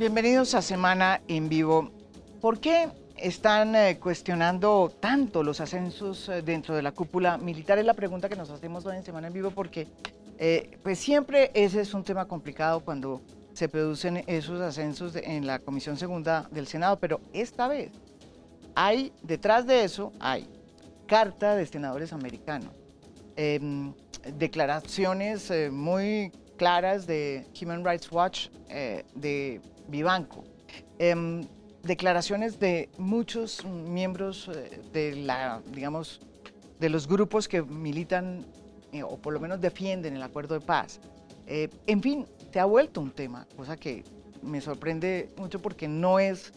Bienvenidos a Semana en Vivo. ¿Por qué están eh, cuestionando tanto los ascensos eh, dentro de la cúpula militar? Es la pregunta que nos hacemos hoy en Semana en Vivo porque eh, pues siempre ese es un tema complicado cuando se producen esos ascensos en la Comisión Segunda del Senado, pero esta vez hay, detrás de eso, hay carta de senadores americanos, em, declaraciones muy claras de Human Rights Watch, de Vivanco, em, declaraciones de muchos miembros eh, de la, digamos, de los grupos que militan eh, o por lo menos defienden el acuerdo de paz. Eh, en fin, se ha vuelto un tema, cosa que me sorprende mucho porque no es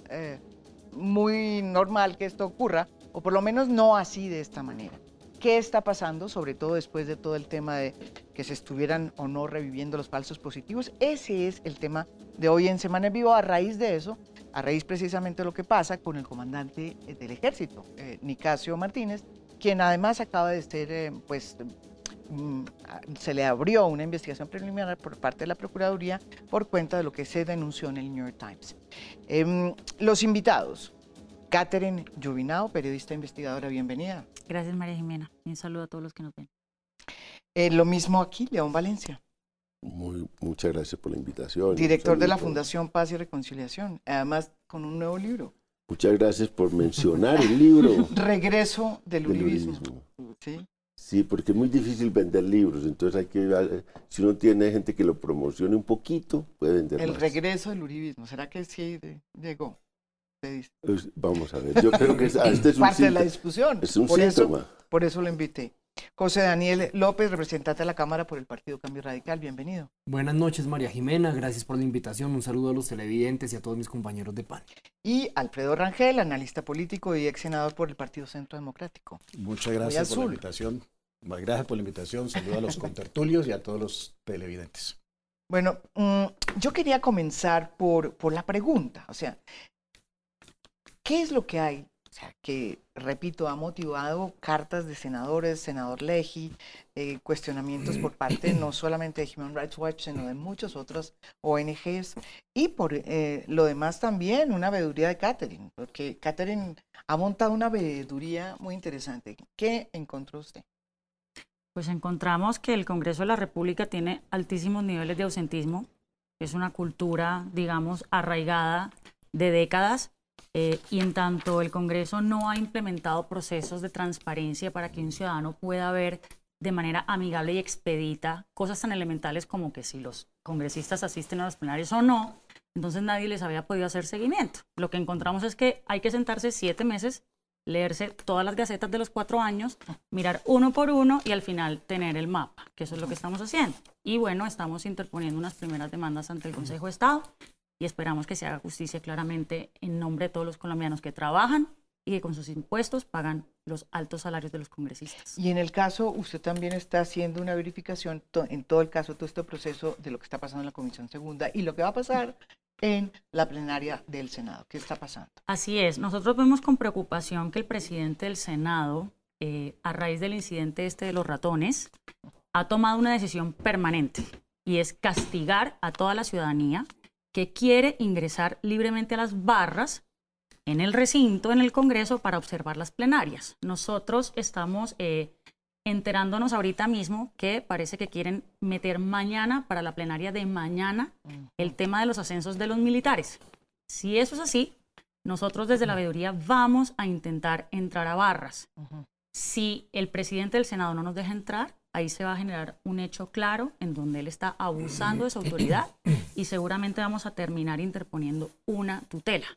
muy normal que esto ocurra, o por lo menos no así de esta manera. ¿Qué está pasando, sobre todo después de todo el tema de que se estuvieran o no reviviendo los falsos positivos? Ese es el tema de hoy en Semana en Vivo. A raíz de eso, a raíz precisamente de lo que pasa con el comandante eh, del ejército, eh, Nicasio Martínez, quien además acaba de ser, eh, pues, mm, a- se le abrió una investigación preliminar por parte de la Procuraduría por cuenta de lo que se denunció en el New York Times. Em, los invitados, Catherine Llubinao, periodista investigadora, bienvenida. Gracias, María Jimena. Y un saludo a todos los que nos ven. Eh, lo mismo aquí, León Valencia, Muy, muchas gracias por la invitación. director de la. Fundación Paz y Reconciliación, además con un nuevo libro, Muchas gracias por mencionar el libro Regreso del del Uribismo. uribismo. ¿sí? Sí, porque es muy difícil vender libros, entonces hay que, si uno tiene gente que lo promocione un poquito, puede vender El más. regreso del Uribismo, ¿será que sí de- llegó? Dice. Pues, Vamos a ver, yo creo que es- ah, este es un, Parte de la discusión. es un por, eso, síntoma. por eso lo invité. José Daniel López, representante de la Cámara por el Partido Cambio Radical, bienvenido. Buenas noches, María Jimena. Gracias por la invitación. Un saludo a los televidentes y a todos mis compañeros de PAN. Y Alfredo Rangel, analista político y ex senador por el Partido Centro Democrático. Muchas gracias por la invitación. Gracias por la invitación. Saludo a los contertulios y a todos los televidentes. Bueno, mm, yo quería comenzar por, por la pregunta, o sea, ¿qué es lo que hay? O sea, que, repito, ha motivado cartas de senadores, senador Leji, eh, cuestionamientos por parte no solamente de Human Rights Watch, sino de muchas otras ONGs, y por eh, lo demás también una veeduría de Catherine, porque Catherine ha montado una veeduría muy interesante. ¿Qué encontró usted? Pues encontramos que el Congreso de la República tiene altísimos niveles de ausentismo. Es una cultura, digamos, arraigada de décadas. Eh, y en tanto el Congreso no ha implementado procesos de transparencia para que un ciudadano pueda ver de manera amigable y expedita cosas tan elementales como que si los congresistas asisten a los plenarios o no, entonces nadie les había podido hacer seguimiento. Lo que encontramos es que hay que sentarse siete meses, leerse todas las gacetas de los cuatro años, mirar uno por uno y al final tener el mapa, que eso es lo que estamos haciendo. Y bueno, estamos interponiendo unas primeras demandas ante el Consejo de Estado y esperamos que se haga justicia claramente en nombre de todos los colombianos que trabajan y que con sus impuestos pagan los altos salarios de los congresistas. Y en el caso, usted también está haciendo una verificación to- en todo el caso, todo este proceso de lo que está pasando en la Comisión Segunda y lo que va a pasar en la plenaria del Senado. ¿Qué está pasando? Así es, nosotros vemos con preocupación que el presidente del Senado, eh, a raíz del incidente este de los ratones, ha tomado una decisión permanente y es castigar a toda la ciudadanía que quiere ingresar libremente a las barras en el recinto, en el Congreso, para observar las plenarias. Nosotros estamos eh, enterándonos ahorita mismo que parece que quieren meter mañana, para la plenaria de mañana, el tema de los ascensos de los militares. Si eso es así, nosotros desde la veeduría vamos a intentar entrar a barras. Si el presidente del Senado no nos deja entrar, ahí se va a generar un hecho claro en donde él está abusando de su autoridad y seguramente vamos a terminar interponiendo una tutela.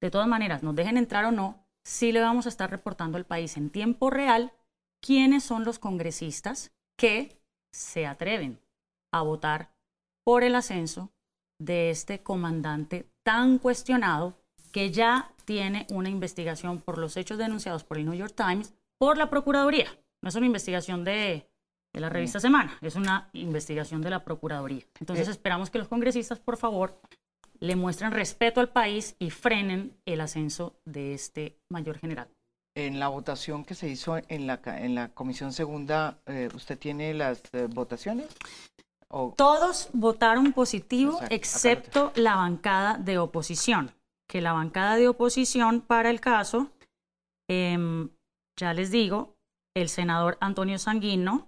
De todas maneras, nos dejen entrar o no, sí le vamos a estar reportando al país en tiempo real quiénes son los congresistas que se atreven a votar por el ascenso de este comandante tan cuestionado que ya tiene una investigación por los hechos denunciados por el New York Times por la Procuraduría. No es una investigación de, de la revista Semana, es una investigación de la Procuraduría. Entonces Eh. esperamos que los congresistas, por favor, le muestren respeto al país y frenen el ascenso de este mayor general. En la votación que se hizo en la, en la Comisión Segunda, eh, ¿usted tiene las eh, votaciones? O- Todos votaron positivo, Exacto, excepto la bancada de oposición. Que la bancada de oposición para el caso, em, ya les digo, el senador Antonio Sanguino,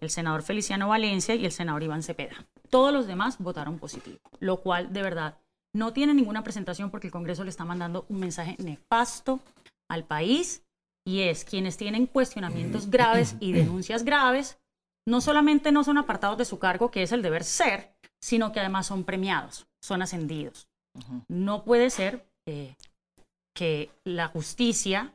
el senador Feliciano Valencia y el senador Iván Cepeda. Todos los demás votaron positivo, lo cual de verdad no tiene ninguna presentación porque el Congreso le está mandando un mensaje nefasto al país y es quienes tienen cuestionamientos graves y denuncias graves, no solamente no son apartados de su cargo, que es el deber ser, sino que además son premiados, son ascendidos. No puede ser eh, que la justicia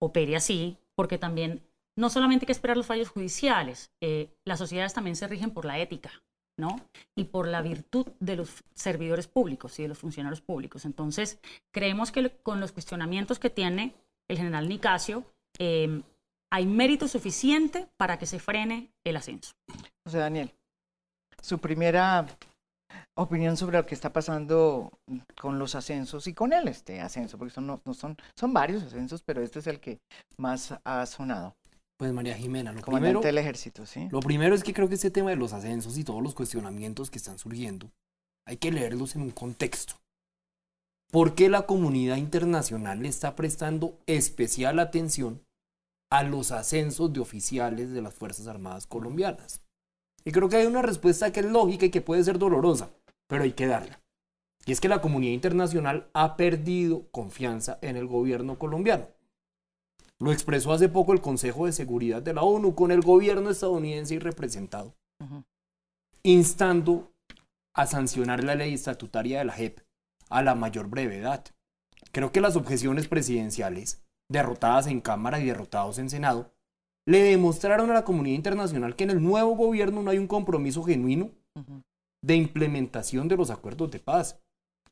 opere así, porque también no solamente hay que esperar los fallos judiciales, eh, las sociedades también se rigen por la ética, ¿no? Y por la virtud de los servidores públicos y de los funcionarios públicos. Entonces, creemos que con los cuestionamientos que tiene el general Nicasio, eh, hay mérito suficiente para que se frene el ascenso. José Daniel, su primera opinión sobre lo que está pasando con los ascensos y con él este ascenso, porque son, no, no son, son varios ascensos, pero este es el que más ha sonado. Pues María Jimena, lo Comandante primero, del ejército, ¿sí? lo primero es que creo que este tema de los ascensos y todos los cuestionamientos que están surgiendo, hay que leerlos en un contexto. ¿Por qué la comunidad internacional le está prestando especial atención a los ascensos de oficiales de las Fuerzas Armadas colombianas? Y creo que hay una respuesta que es lógica y que puede ser dolorosa, pero hay que darla. Y es que la comunidad internacional ha perdido confianza en el gobierno colombiano. Lo expresó hace poco el Consejo de Seguridad de la ONU con el gobierno estadounidense y representado, instando a sancionar la ley estatutaria de la JEP a la mayor brevedad. Creo que las objeciones presidenciales, derrotadas en Cámara y derrotados en Senado, le demostraron a la comunidad internacional que en el nuevo gobierno no hay un compromiso genuino de implementación de los acuerdos de paz.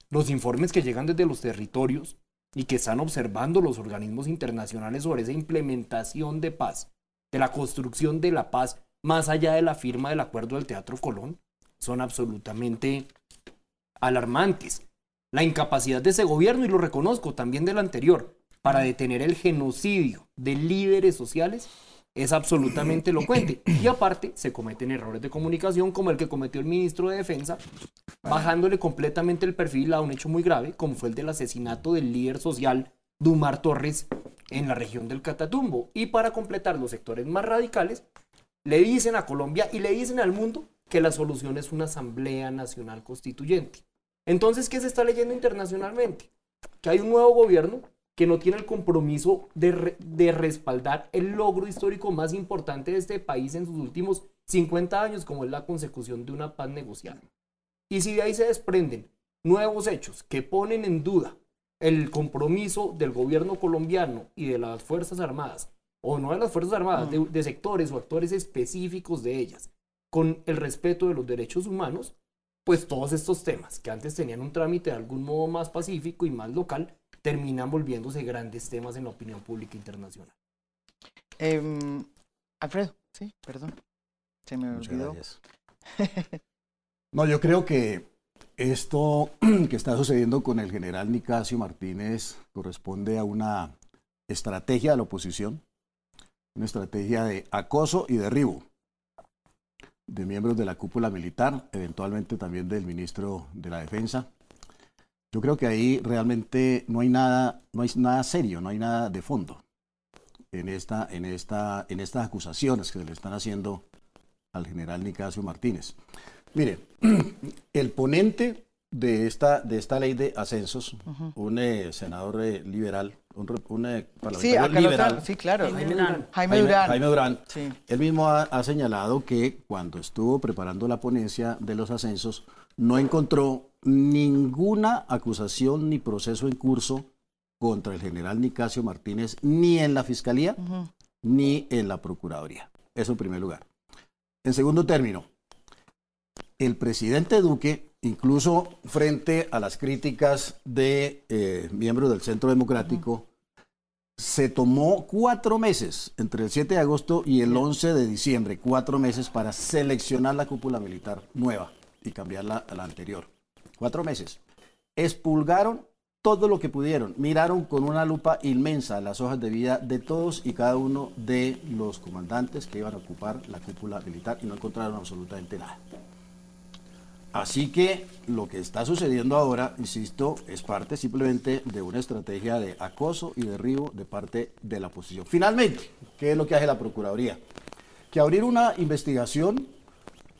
Los informes que llegan desde los territorios y que están observando los organismos internacionales sobre esa implementación de paz, de la construcción de la paz, más allá de la firma del acuerdo del Teatro Colón, son absolutamente alarmantes. La incapacidad de ese gobierno, y lo reconozco también del anterior, para detener el genocidio de líderes sociales es absolutamente elocuente. Y aparte, se cometen errores de comunicación como el que cometió el ministro de Defensa, bajándole completamente el perfil a un hecho muy grave, como fue el del asesinato del líder social Dumar Torres en la región del Catatumbo. Y para completar los sectores más radicales, le dicen a Colombia y le dicen al mundo que la solución es una Asamblea Nacional Constituyente. Entonces, ¿qué se está leyendo internacionalmente? Que hay un nuevo gobierno que no tiene el compromiso de, re- de respaldar el logro histórico más importante de este país en sus últimos 50 años, como es la consecución de una paz negociada. Y si de ahí se desprenden nuevos hechos que ponen en duda el compromiso del gobierno colombiano y de las Fuerzas Armadas, o no de las Fuerzas Armadas, de, de sectores o actores específicos de ellas, con el respeto de los derechos humanos, pues todos estos temas que antes tenían un trámite de algún modo más pacífico y más local, terminan volviéndose grandes temas en la opinión pública internacional. Em, Alfredo, sí, perdón. Se me Muchas olvidó. No, yo creo que esto que está sucediendo con el general Nicasio Martínez corresponde a una estrategia de la oposición, una estrategia de acoso y derribo de miembros de la cúpula militar, eventualmente también del ministro de la Defensa. Yo creo que ahí realmente no hay nada, no hay nada serio, no hay nada de fondo en esta, en esta, en estas acusaciones que se le están haciendo al general Nicasio Martínez. Mire, el ponente de esta, de esta ley de ascensos, un eh, senador eh, liberal, un, un eh, Sí, parlamentario acá lo liberal. Sí, claro. Jaime Jaime Durán. Durán. Jaime, Jaime Durán, Sí. él mismo ha, ha señalado que cuando estuvo preparando la ponencia de los ascensos, no encontró ninguna acusación ni proceso en curso contra el general Nicasio Martínez, ni en la Fiscalía, ni en la Procuraduría. Eso en primer lugar. En segundo término, el presidente Duque, incluso frente a las críticas de eh, miembros del Centro Democrático, se tomó cuatro meses, entre el 7 de agosto y el 11 de diciembre, cuatro meses para seleccionar la cúpula militar nueva y cambiarla a la anterior. Cuatro meses. Expulgaron todo lo que pudieron. Miraron con una lupa inmensa las hojas de vida de todos y cada uno de los comandantes que iban a ocupar la cúpula militar y no encontraron absolutamente nada. Así que lo que está sucediendo ahora, insisto, es parte simplemente de una estrategia de acoso y derribo de parte de la oposición. Finalmente, ¿qué es lo que hace la Procuraduría? Que abrir una investigación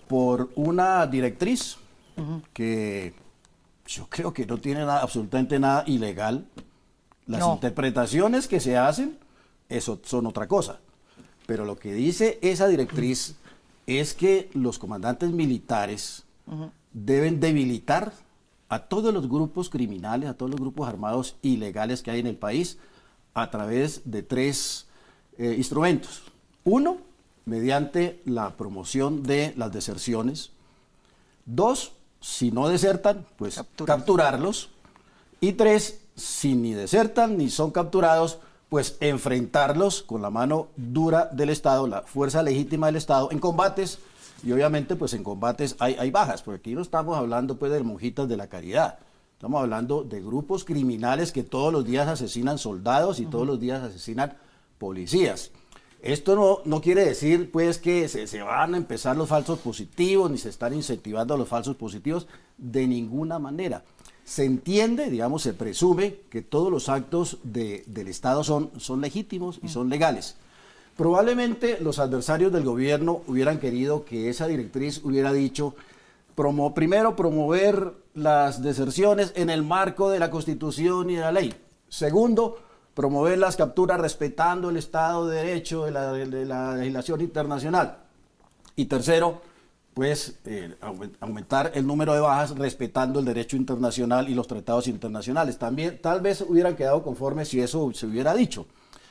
por una directriz que yo creo que no tiene nada, absolutamente nada ilegal. Las No. interpretaciones que se hacen, eso son otra cosa. Pero lo que dice esa directriz es que los comandantes militares deben debilitar a todos los grupos criminales, a todos los grupos armados ilegales que hay en el país a través de tres eh, instrumentos. Uno, mediante la promoción de las deserciones. Dos, si no desertan, pues Capturas. capturarlos. Y tres, si ni desertan ni son capturados, pues enfrentarlos con la mano dura del Estado, la fuerza legítima del Estado, en combates. Y obviamente, pues en combates hay, hay bajas, porque aquí no estamos hablando pues de monjitas de la caridad. Estamos hablando de grupos criminales que todos los días asesinan soldados y todos los días asesinan policías. Esto no, no quiere decir pues que se, se van a empezar los falsos positivos ni se están incentivando los falsos positivos de ninguna manera. Se entiende, digamos, se presume que todos los actos de- del Estado son, son legítimos y son legales. Probablemente los adversarios del gobierno hubieran querido que esa directriz hubiera dicho, promo- primero, promover las deserciones en el marco de la Constitución y de la ley. Segundo, promover las capturas respetando el Estado de Derecho de la, legislación internacional. Y tercero, pues eh, aumen- aumentar el número de bajas respetando el derecho internacional y los tratados internacionales. También tal vez hubieran quedado conformes si eso se hubiera dicho.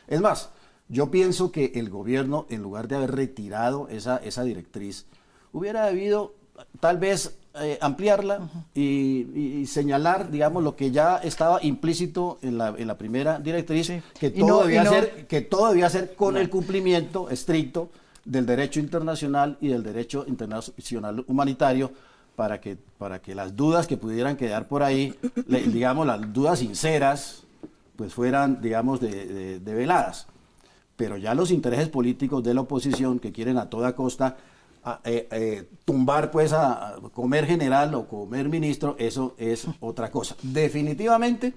Es más, yo pienso que el gobierno, en lugar de haber retirado esa, esa directriz, hubiera debido tal vez eh, ampliarla y, señalar, digamos, lo que ya estaba implícito en la, en la primera directriz, Sí. que, todo no- debía no- ser, que todo debía ser con el cumplimiento estricto del derecho internacional y del derecho internacional humanitario para que, para que las dudas que pudieran quedar por ahí, le- digamos, las dudas sinceras, pues fueran, digamos, de, de- develadas. Pero ya los intereses políticos de la oposición que quieren a toda costa a- eh, eh, tumbar pues a, comer general o comer ministro, eso es otra cosa. Definitivamente,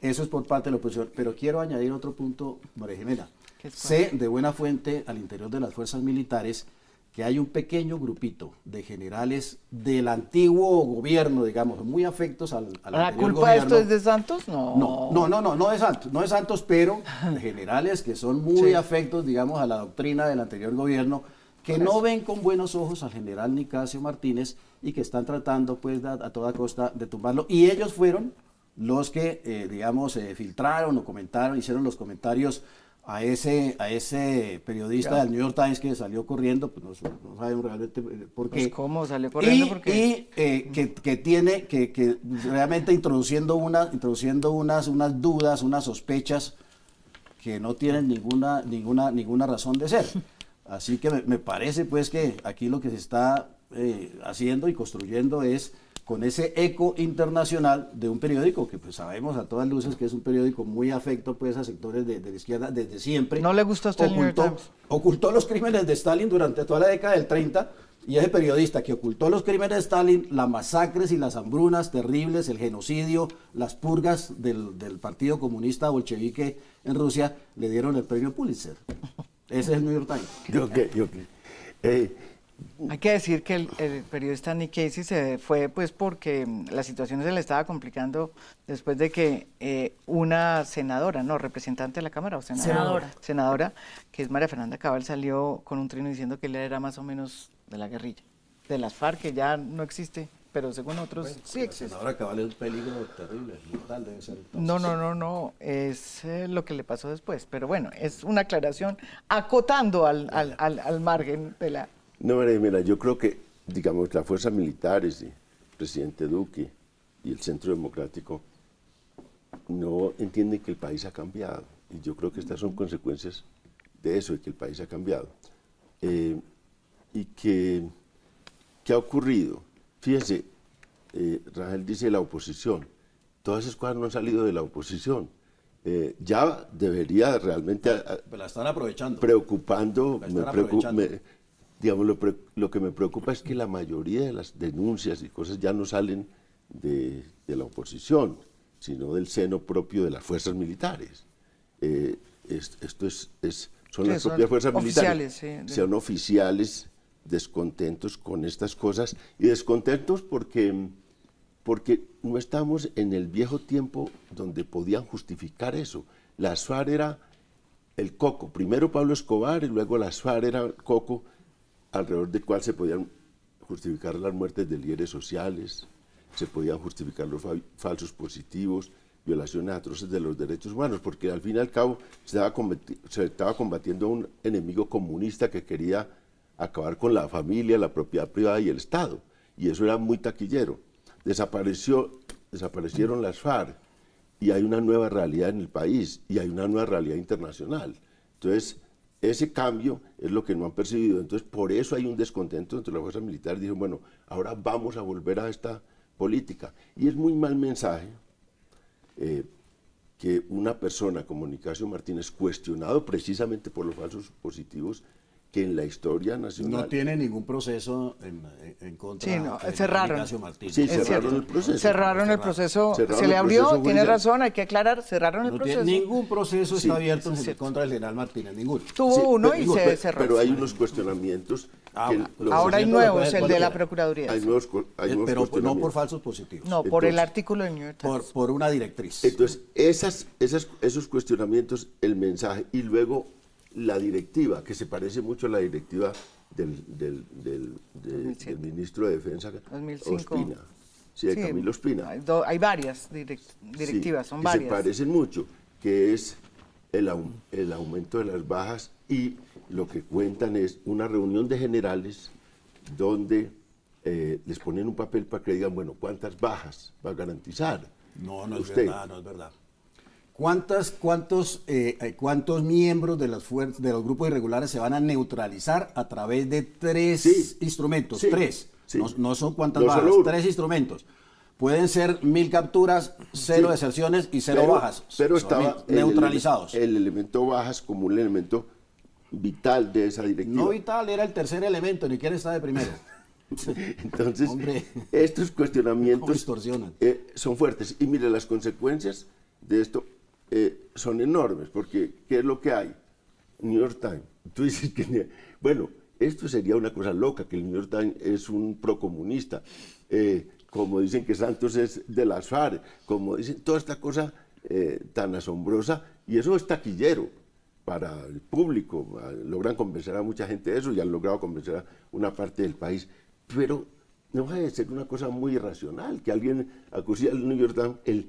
eso es por parte de la oposición. Pero quiero añadir otro punto, María Jimena. ¿Qué es Sé de buena fuente al interior de las fuerzas militares que hay un pequeño grupito de generales del antiguo gobierno, digamos, muy afectos al, al ¿La anterior culpa de esto es de Santos? No. No, no, no, no, no de Santos, no de Santos, pero generales que son muy Sí. afectos, digamos, a la doctrina del anterior gobierno, que no ven con buenos ojos al general Nicasio Martínez y que están tratando, pues, a, a toda costa de tumbarlo. Y ellos fueron los que, eh, digamos, eh, filtraron o comentaron, hicieron los comentarios a ese, a ese periodista del New York Times que salió corriendo, pues no, no sabemos realmente eh, por qué. Pues, ¿cómo? Salió corriendo Y- porque- y, eh, que, que tiene, que, que realmente introduciendo, una, introduciendo unas, unas dudas, unas sospechas que no tienen ninguna, ninguna, ninguna razón de ser. Así que me, me parece pues que aquí lo que se está eh, haciendo y construyendo es con ese eco internacional de un periódico que pues sabemos a todas luces que es un periódico muy afecto pues a sectores de, de la izquierda desde siempre. ¿No le gusta a usted el Ocultó- Times? ocultó los crímenes de Stalin durante toda la década del 30 y ese periodista que ocultó los crímenes de Stalin, las masacres y las hambrunas terribles, el genocidio, las purgas del, del Partido Comunista Bolchevique en Rusia, le dieron el premio Pulitzer. Ese es el New York Times. Ok, ok. Eh, Hay que decir que el, el periodista Nick Casey se fue pues porque mm, la situación se le estaba complicando después de que eh, una senadora, no, representante de la Cámara o senadora, Senadora. senadora, que es María Fernanda Cabal, salió con un trino diciendo que él era más o menos de la guerrilla, de las FARC, que ya no existe, pero según otros sí existe. Ahora cabal es un peligro terrible, mortal debe ser. entonces. No, no, no, no, es eh, lo que le pasó después, pero bueno, es una aclaración acotando al, al, al, al margen de la... No, María Jimena, yo creo que, digamos, las fuerzas militares el presidente Duque y el Centro Democrático no entienden que el país ha cambiado. Y yo creo que estas son consecuencias de eso, de que el país ha cambiado. Eh, y que, ¿qué ha ocurrido? Fíjense, eh, Rangel dice la oposición. Todas esas cosas no han salido de la oposición. Eh, ya debería realmente a- a- Pues la están aprovechando. preocupando, La me están preocu- aprovechando. me- digamos, lo, pre- lo que me preocupa es que la mayoría de las denuncias y cosas ya no salen de, de la oposición, sino del seno propio de las fuerzas militares. Eh, es- esto es, es- son Sí, las son propias fuerzas oficiales, sí, militares. de- Son oficiales descontentos con estas cosas y descontentos porque, porque no estamos en el viejo tiempo donde podían justificar eso. La FARC era el coco. Primero Pablo Escobar y luego la FARC era el coco alrededor del cual se podían justificar las muertes de líderes sociales, se podían justificar los fa- falsos positivos, violaciones atroces de los derechos humanos, porque al fin y al cabo se estaba, se estaba combatiendo a un enemigo comunista que quería acabar con la familia, la propiedad privada y el Estado. Y eso era muy taquillero. Desapareció, desaparecieron las FARC y hay una nueva realidad en el país y hay una nueva realidad internacional. Entonces, ese cambio es lo que no han percibido. Entonces, por eso hay un descontento entre las fuerzas militares. Dicen, bueno, ahora vamos a volver a esta política. Y es muy mal mensaje eh, que una persona como Nicasio Martínez, cuestionado precisamente por los falsos positivos, que en la historia nacional... No tiene ningún proceso en, en contra Sí, no, de cerraron. Ignacio Martínez. Sí, cerraron el proceso. Cerraron el proceso. Cerraron se le abrió, proceso tiene razón, hay que aclarar, cerraron el No tiene- proceso. ningún proceso Sí, está abierto es en contra del general Martínez, ninguno. Tuvo Sí, uno pero- y se cerró. Pero hay unos cuestionamientos Ah, que Ahora hay nuevos, el de la Procuraduría. hay nuevos, hay Eh, nuevos pero no por falsos positivos. No, por el artículo de New York Times. por, por una directriz. Entonces, esas, esas, esos cuestionamientos, el mensaje y luego la directiva, que se parece mucho a la directiva del, del, del- de- 2007. del ministro de Defensa, 2005. Ospina. Sí, de Sí, Camilo Ospina. Hay, do- hay varias direct- directivas, Sí, son que varias. Se parecen mucho, que es el, el aumento de las bajas y lo que cuentan es una reunión de generales donde eh, les ponen un papel para que digan, bueno, ¿cuántas bajas va a garantizar? No, no es verdad, no es verdad. ¿Cuántas, cuántos, eh, eh, ¿Cuántos miembros de, las de los grupos irregulares se van a neutralizar a través de tres Sí. instrumentos? Sí. Tres. Sí. No, no son cuántas No bajas, solo tres instrumentos. Pueden ser mil capturas, cero deserciones y cero Pero- bajas. Pero estaba el neutralizados. El, elemento bajas como un elemento vital de esa directiva. no vital era el tercer elemento, ni quién está de primero. Entonces, Hombre. estos ¿Cómo cuestionamientos eh, son fuertes. Y mire, las consecuencias de esto eh, son enormes, porque ¿qué es lo que hay? New York Times. Tú dices que, bueno, esto sería una cosa loca, que el New York Times es un procomunista, eh, como dicen que Santos es de las FARC, como dicen toda esta cosa eh, tan asombrosa, y eso es taquillero para el público, ah, logran convencer a mucha gente de eso y han logrado convencer a una parte del país, pero no deja de ser una cosa muy irracional que alguien acuse al New York Times el,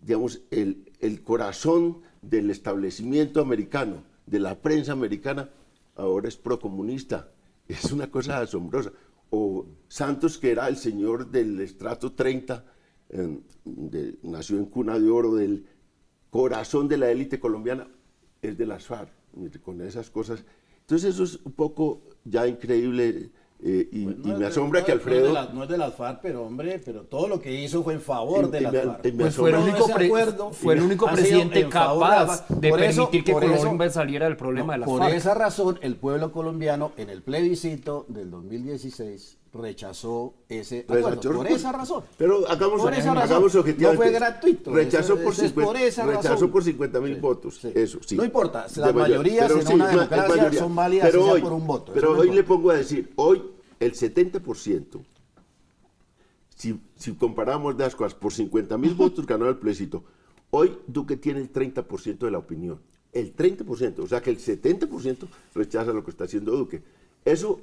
digamos, el, el corazón del establecimiento americano, de la prensa americana, ahora es procomunista. Es una cosa asombrosa. O Santos, que era el señor del estrato 30, eh, de- nació en cuna de oro, del corazón de la élite colombiana, es de las FARC, con esas cosas. Entonces eso es un poco ya increíble eh, y, Pues no me de- asombra no que es de Alfredo... la- No es de las FARC, pero hombre, pero todo lo que hizo fue en favor Y- de las FARC. y me Pues fue el único, ese pre- acuerdo fue el único presidente capaz de Por eso- permitir que por eso- Colombia saliera del problema de la Por FARC. esa razón, el pueblo colombiano en el plebiscito del 2016 rechazó ese acuerdo. Por esa razón. Pero hagamos, Por esa razón. hagamos objetivamente. No fue gratuito. Rechazó por, es 50 por esa rechazó razón. por 50 mil Sí, votos. sí. Eso sí. No importa, las mayoría. mayorías en sí, una democracia mayoría. son válidas Pero hoy, por un voto. Pero no hoy le pongo a decir, hoy el 70%, si, si comparamos las cosas, por 50 mil votos ganó el plebiscito. Hoy Duque tiene el 30% de la opinión. El 30%, o sea que el 70% rechaza lo que está haciendo Duque. Eso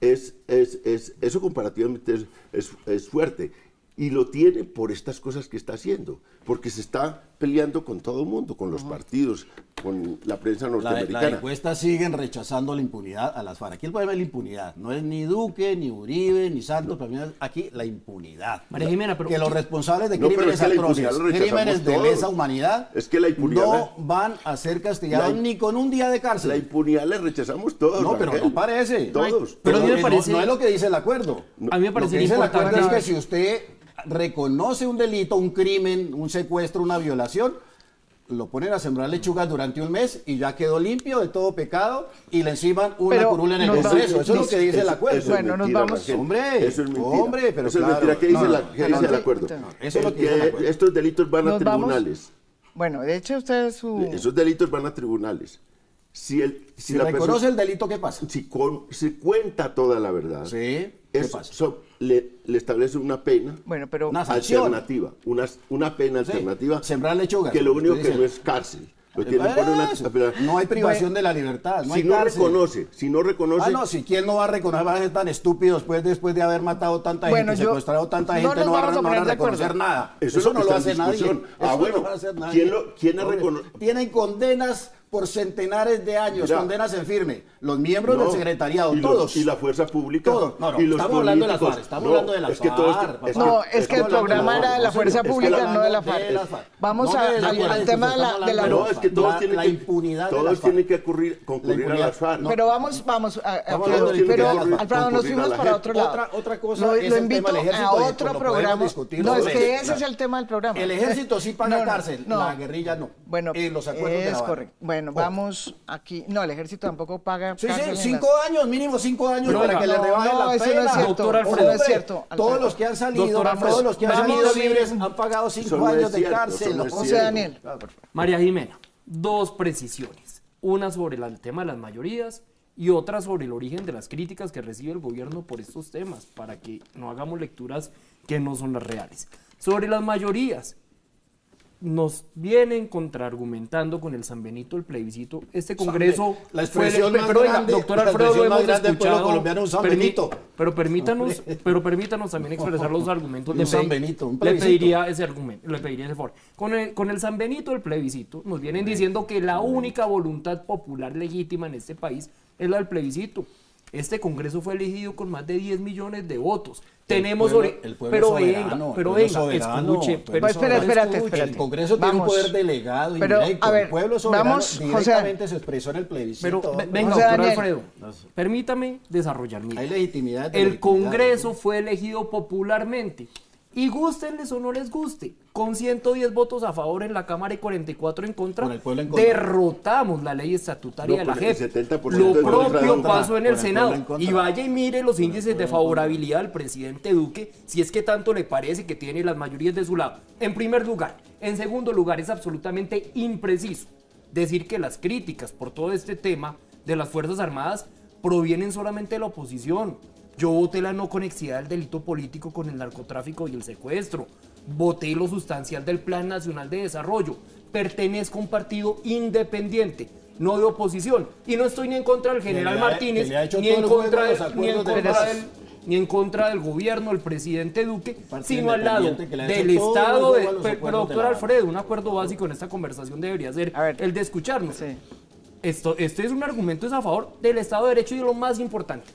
es, es, es- eso comparativamente es, es- es fuerte. Y lo tiene por estas cosas que está haciendo, porque se está peleando con todo el mundo, con los partidos, con la prensa La, norteamericana. la encuesta siguen rechazando la impunidad a las FARC. Aquí el problema es la impunidad. No es ni Duque, niUribe, ni Santos. para mí es aquí la impunidad. María Jimena, pero que los ¿qué- responsables de No, pero crímenes es que la atroces, lo crímenes de todos. lesa humanidad, Es que la impunidad no la- van a ser castigados La- ni con un día de cárcel. La impunidad le rechazamos todos. no, pero Rangel. no parece. Todos. Pero a mí me no- parece- no, es lo que dice el acuerdo. A mí me Lo parece que dice el acuerdo es que si usted reconoce un delito, un crimen, un secuestro, una violación, lo ponen a sembrar lechugas durante un mes y ya quedó limpio de todo pecado y le enciman una Pero curula en el nos va- Congreso. Eso es lo que dice el acuerdo. eso es Bueno, nos mentira, vamos- Rangel. Hombre, eso es mentira. hombre, pero eso es claro. mentira. ¿Qué dice, No, la- qué no, dice el acuerdo? no, eso es lo que El dice el acuerdo. Estos delitos van a Nos vamos- tribunales. Bueno, de hecho usted su... Esos delitos van a tribunales. Si, el, si, Si la reconoce persona, el delito, ¿qué pasa? si, con- si cuenta toda la verdad, Sí, ¿qué es- pasa? so- le, le establece una pena Bueno, pero... Una alternativa, una, una pena Sí, alternativa sembrar lechugas, que lo único que dice. no es cárcel. Una- Eso, no hay privación de la libertad, no si hay no cárcel. reconoce, si no reconoce, Ah, no, si quién no va a reconocer, va a ser tan estúpido después, después de haber matado tanta Bueno, gente, yo- secuestrado tanta no gente, no, van a- no a reconocer nada. Eso no que lo hace nadie. Ah, Eso no bueno, lo va a hacer nadie. ¿quién lo- quién ha recono- Tienen condenas por centenares de años, Mira. condenas en firme. Los miembros No, del secretariado, y los- todos. y la fuerza pública. Todos. No, no, y los estamos hablando de las políticos. FARC, estamos No, hablando de las es que todo FARC, papá. No, es que el programa de era de la fuerza es pública, no de la de FARC. las FARC. Vamos a- de al- la tema de la- de la- No, es que todos la- tienen la impunidad de todos tienen que ocurrir, concurrir a las FARC. No. Pero vamos, vamos, de pero Alfredo, nos fuimos la para otro lado. Otra- otra cosa Lo, es lo el tema invito del ejército a otro pues programa. No, es que eso. ese es el tema del programa. El ejército sí paga cárcel, la guerrilla no. Bueno, En los acuerdos de La es Habana. correcto. Bueno, vamos aquí. No, el ejército tampoco paga. Sí, sí, cinco nada. años, mínimo cinco años Pero para oiga, que le no, rebajen no, la eso no pena. es cierto. Doctor Alfredo. Eso no es Hombre, cierto. Todos Alfredo. los que han salido, Alfredo, todos los que han salido libres han pagado cinco no años de cierto, cárcel. no ¿no? José cierto. Daniel. Ah. María Jimena, dos precisiones. Una sobre el tema de las mayorías y otra sobre el origen de las críticas que recibe el gobierno por estos temas, para que no hagamos lecturas que no son las reales. Sobre las mayorías, nos vienen contraargumentando con el San Benito el plebiscito. Este Congreso. La fue- expresión más pero grande- doctor la Alfredo, expresión hemos grande del pueblo escuchado. colombiano, un San Permi- Benito. Pero permítanos, pero permítanos también expresar los argumentos de San Benito, un Le pediría ese argumento, le pediría ese favor. Con el, con el San Benito del plebiscito, nos vienen diciendo que la única voluntad popular legítima en este país es la del plebiscito. Este Congreso fue elegido con más de 10 millones de votos. Tenemos pueblo- el pueblo pero soberano, venga, el pero pueblo venga, soberano, escuche, el pero No, espera, espérate, espérate. El Congreso tiene un Vamos. poder delegado y Pero, directo. a ver, el pueblo soberano vamos, José- directamente se expresó en el plebiscito. Pero venga, José doctor. Alfredo, permítame desarrollar mi Hay legitimidad. de El legitimidad. Congreso fue elegido popularmente. Y gústenles o no les guste, con 110 votos a favor en la Cámara y 44 en contra, Con el pueblo en contra. derrotamos la ley estatutaria No, de la JEP. 70% Lo propio pasó en el el Senado. en. Y vaya y mire los índices de favorabilidad del presidente Duque, si es que tanto le parece que tiene las mayorías de su lado. En primer lugar. En segundo lugar, es absolutamente impreciso decir que las críticas por todo este tema de las Fuerzas Armadas provienen solamente de la oposición. Yo voté la no conexidad del delito político con el narcotráfico y el secuestro. Voté lo sustancial del Plan Nacional de Desarrollo. Pertenezco a un partido independiente, no de oposición. Y no estoy ni en contra del general le Martínez, le ni en, contra de- ni en de contra del ni en contra del gobierno, el presidente Duque, sino al lado del Estado. de- pero, doctor. Alfredo, un acuerdo básico en esta conversación debería ser ver. el de escucharnos. Sí. Esto, este es un argumento es a favor del Estado de Derecho y de lo más importante,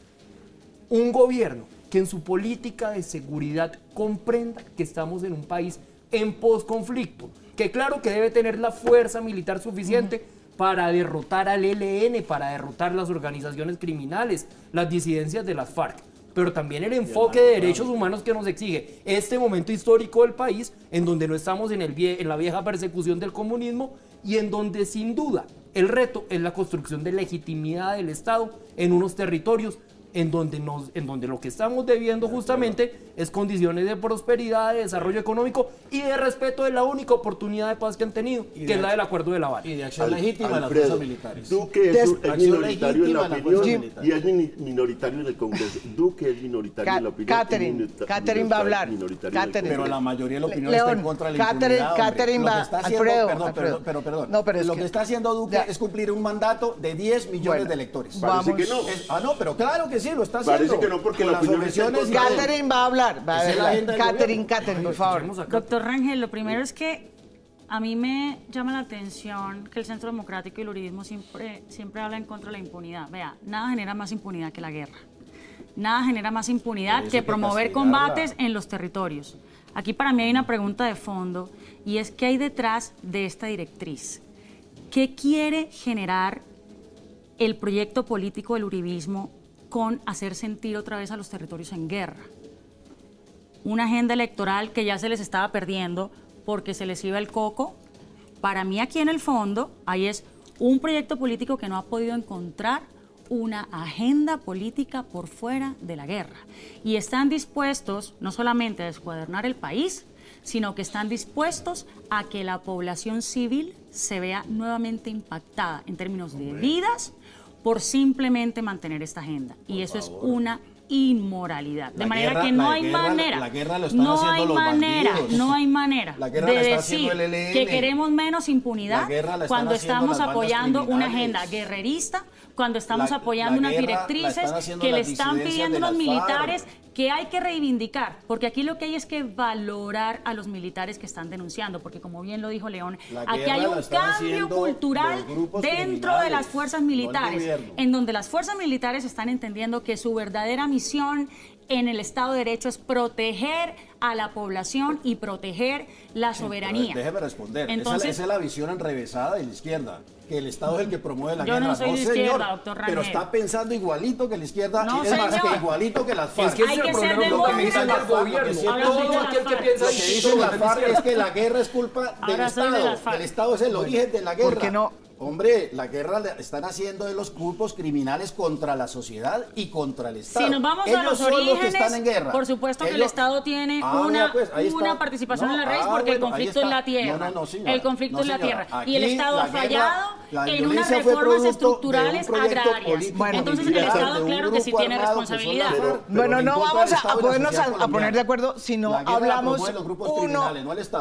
un gobierno que en su política de seguridad comprenda que estamos en un país en posconflicto, que claro que debe tener la fuerza militar suficiente para derrotar al ELN, para derrotar las organizaciones criminales, las disidencias de las FARC, pero también el enfoque de derechos humanos que nos exige este momento histórico del país, en donde no estamos en, el vie- en la vieja persecución del comunismo y en donde sin duda el reto es la construcción de legitimidad del Estado en unos territorios en donde, nos, en donde lo que estamos debiendo justamente es condiciones de prosperidad, de desarrollo económico y de respeto de la única oportunidad de paz que han tenido, Y que de- es la del Acuerdo de La Habana. Y de acción Al- legítima de las Alfredo, fuerzas militares. Duque es, Des- minoritario en la opinión y es minoritario en el Congreso. Duque es minoritario Ca- en la opinión. Catherine, Catherine va a hablar. Catherine. Pero la mayoría de la opinión León, está en contra de la Catherine- impunidad. Catherine Lo que va- está haciendo, Alfredo, perdón, Alfredo. perdón, pero perdón. No, pero es lo que- que, está haciendo Duque Ya. es cumplir un mandato de 10 millones Bueno, de electores. vamos. Que no. Es- ah, no, pero claro que sí, lo está haciendo. Parece que no, porque la las él. Catherine va a hablar. Va a hablar. Catherine. Catherine, por favor. Doctor Rangel, lo primero es que a mí me llama la atención que el Centro Democrático y el Uribismo siempre, siempre habla en contra de la impunidad. Vea, nada genera más impunidad que la guerra. Nada genera más impunidad que promover combates en los territorios. Aquí para mí hay una pregunta de fondo y es qué hay detrás de esta directriz. ¿Qué quiere generar el proyecto político del uribismo con hacer sentir otra vez a los territorios en guerra? una agenda electoral que ya se les estaba perdiendo porque se les iba el coco Para mí aquí en el fondo, ahí es un proyecto político que no ha podido encontrar una agenda política por fuera de la guerra. Y están dispuestos no solamente a descuadernar el país, sino que están dispuestos a que la población civil se vea nuevamente impactada en términos de vidas por simplemente mantener esta agenda. y eso es una inmoralidad. De manera que no hay manera, no hay manera, no hay manera de decir que queremos menos impunidad cuando estamos apoyando una agenda guerrerista, cuando estamos apoyando unas directrices que le están pidiendo los militares que hay que reivindicar, porque aquí lo que hay es que valorar a los militares que están denunciando, porque como bien lo dijo León, aquí hay un cambio cultural dentro de las fuerzas militares, en donde las fuerzas militares están entendiendo que su verdadera misión en el Estado de Derecho es proteger a la población y proteger la soberanía. déjeme responder. Entonces, esa, es la visión enrevesada de la izquierda, que el Estado es el que promueve la yo guerra. No soy de izquierda, doctor Pero está pensando igualito que la izquierda, no, es más que igualito que las FARC. Es que que ser lo que dice el gobierno. Todo aquel que piensa que dice la FARC es que la guerra es culpa del Estado. El Estado es el origen de la guerra. ¿Por qué no? Hombre, la guerra están haciendo de los grupos criminales contra la sociedad y contra el Estado. Si nos vamos a los orígenes, están en guerra. por supuesto que el Estado tiene ah, una, pues, una participación en la raíz ah, porque el conflicto es la tierra. el conflicto es la tierra. y el Estado ha fallado en unas reformas estructurales agrarias. Entonces el Estado claro que sí tiene responsabilidad. bueno, no vamos a, podernos a, poner de acuerdo si no hablamos uno.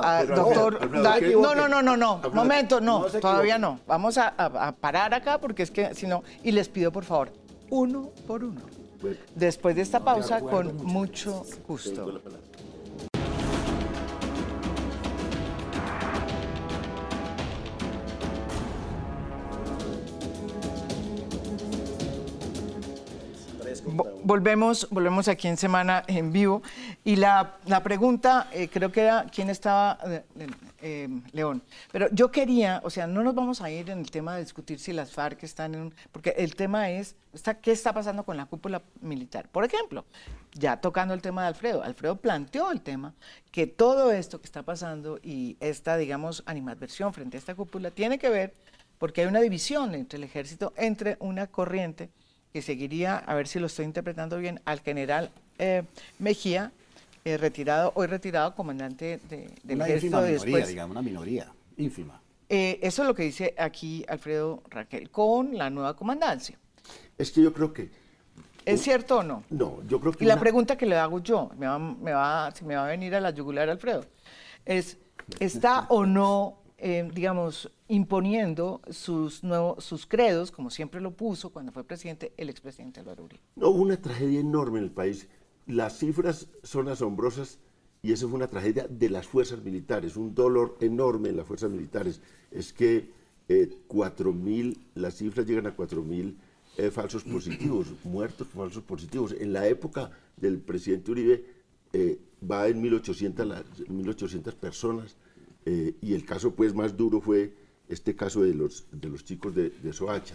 Ah, doctor, no, no, no, no, no, momento, no, todavía no. Vamos a, parar acá porque es que si no, y les pido por favor, uno por uno. Después de esta pausa, con mucho gusto. volvemos, volvemos aquí en Semana en Vivo. Y la, pregunta, eh, creo que era quién estaba, eh, eh, León. Pero yo quería, o sea, no nos vamos a ir en el tema de discutir si las FARC están en un. Porque el tema es, está, ¿qué está pasando con la cúpula militar? Por ejemplo, ya tocando el tema de Alfredo, Alfredo planteó el tema que todo esto que está pasando y esta, digamos, animadversión frente a esta cúpula tiene que ver porque hay una división entre el ejército, entre una corriente que seguiría, a ver si lo estoy interpretando bien, al general eh, Mejía, eh, retirado, hoy retirado, comandante de, del una ejército. Una minoría, digamos, una minoría, ínfima. Eh, eso es lo que dice aquí Alfredo Raquel, con la nueva comandancia. Es que yo creo que... ¿Es cierto o no? No, yo creo que... Y la pregunta que le hago yo, me va, me va, me va a venir a la yugular Alfredo, es, ¿está o no eh, digamos, imponiendo sus, nuevos, sus credos, como siempre lo puso cuando fue presidente el expresidente Álvaro Uribe. No, hubo una tragedia enorme en el país. Las cifras son asombrosas y eso fue una tragedia de las fuerzas militares, un dolor enorme en las fuerzas militares. Es que eh, 4.000, las cifras llegan a 4.000 eh, falsos positivos, muertos falsos positivos. En la época del presidente Uribe eh, va en 1.800, 1.800 personas eh, y el caso pues más duro fue este caso de los, de los chicos de, de Soacha.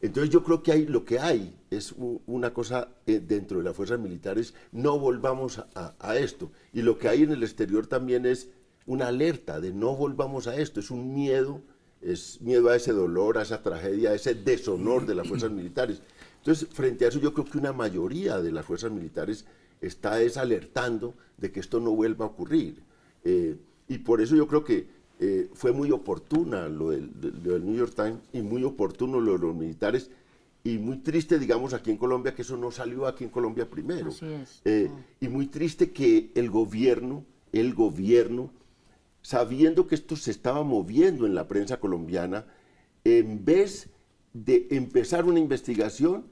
Entonces yo creo que hay, lo que hay es una cosa eh, dentro de las fuerzas militares, no volvamos a, esto. Y lo que hay en el exterior también es una alerta de no volvamos a esto, es un miedo, es miedo a ese dolor, a esa tragedia, a ese deshonor de las fuerzas militares. Entonces, frente a eso yo creo que una mayoría de las fuerzas militares está es alertando de que esto no vuelva a ocurrir. Eh, y por eso yo creo que eh, fue muy oportuna lo del, New York Times y muy oportuno lo de los militares y muy triste, digamos, aquí en Colombia, que eso no salió aquí en Colombia primero. Eh, y muy triste que el gobierno, el gobierno, sabiendo que esto se estaba moviendo en la prensa colombiana, en vez de empezar una investigación,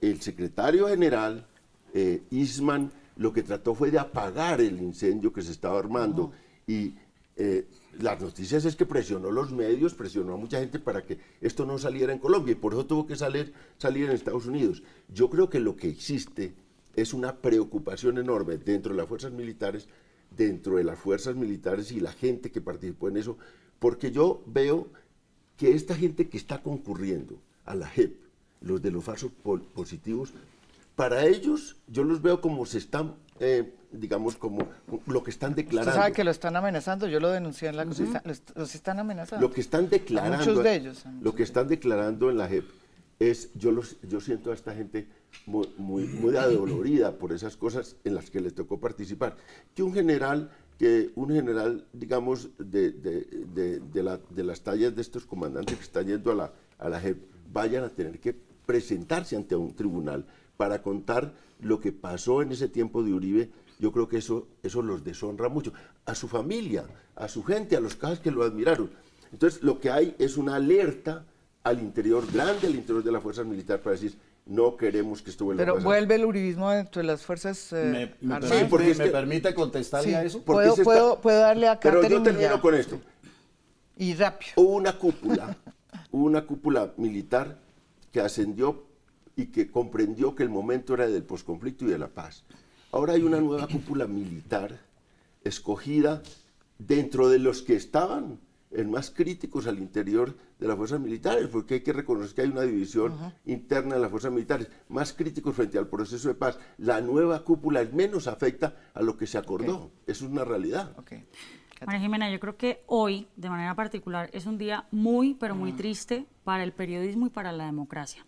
el secretario general, eh, Isman, lo que trató fue de apagar el incendio que se estaba armando. Y eh, las noticias es que presionó los medios, presionó a mucha gente para que esto no saliera en Colombia y por eso tuvo que salir, salir en Estados Unidos. Yo creo que lo que existe es una preocupación enorme dentro de las fuerzas militares, dentro de las fuerzas militares y la gente que participó en eso, porque yo veo que esta gente que está concurriendo a la JEP, los de los falsos positivos, para ellos, yo los veo como se están, eh, digamos, como lo que están declarando. Usted sabe que lo están amenazando, yo lo denuncié en la los, los están amenazando. Lo que están declarando, muchos de ellos. lo que están declarando en la JEP es, yo, los, yo siento a esta gente muy, muy, muy adolorida por esas cosas en las que les tocó participar. Que un general, que un general, digamos, de, de, de, la, de las tallas de estos comandantes que están yendo a la, a la JEP, vayan a tener que presentarse ante un tribunal para contar lo que pasó en ese tiempo de Uribe, yo creo que eso, eso los deshonra mucho. A su familia, a su gente, a los casos que lo admiraron. Entonces, lo que hay es una alerta al interior, grande al interior de la fuerza militar para decir, no queremos que esto vuelva Pero a pasar. vuelve el uribismo dentro de las fuerzas eh, ¿Me, me. Sí, porque es ¿me que- permite contestarle Sí, a eso? Puedo, está- puedo, puedo darle a Pero yo termino ya. con esto. Y rápido. Hubo una cúpula, hubo una cúpula militar que ascendió y que comprendió que el momento era del posconflicto y de la paz. Ahora hay una nueva cúpula militar escogida dentro de los que estaban en más críticos al interior de las fuerzas militares, porque hay que reconocer que hay una división interna de las fuerzas militares, más críticos frente al proceso de paz. La nueva cúpula es menos afecta a lo que se acordó. Eso es una realidad. Ok. María Jimena, yo creo que hoy, de manera particular, es un día muy, pero muy Mm. triste para el periodismo y para la democracia.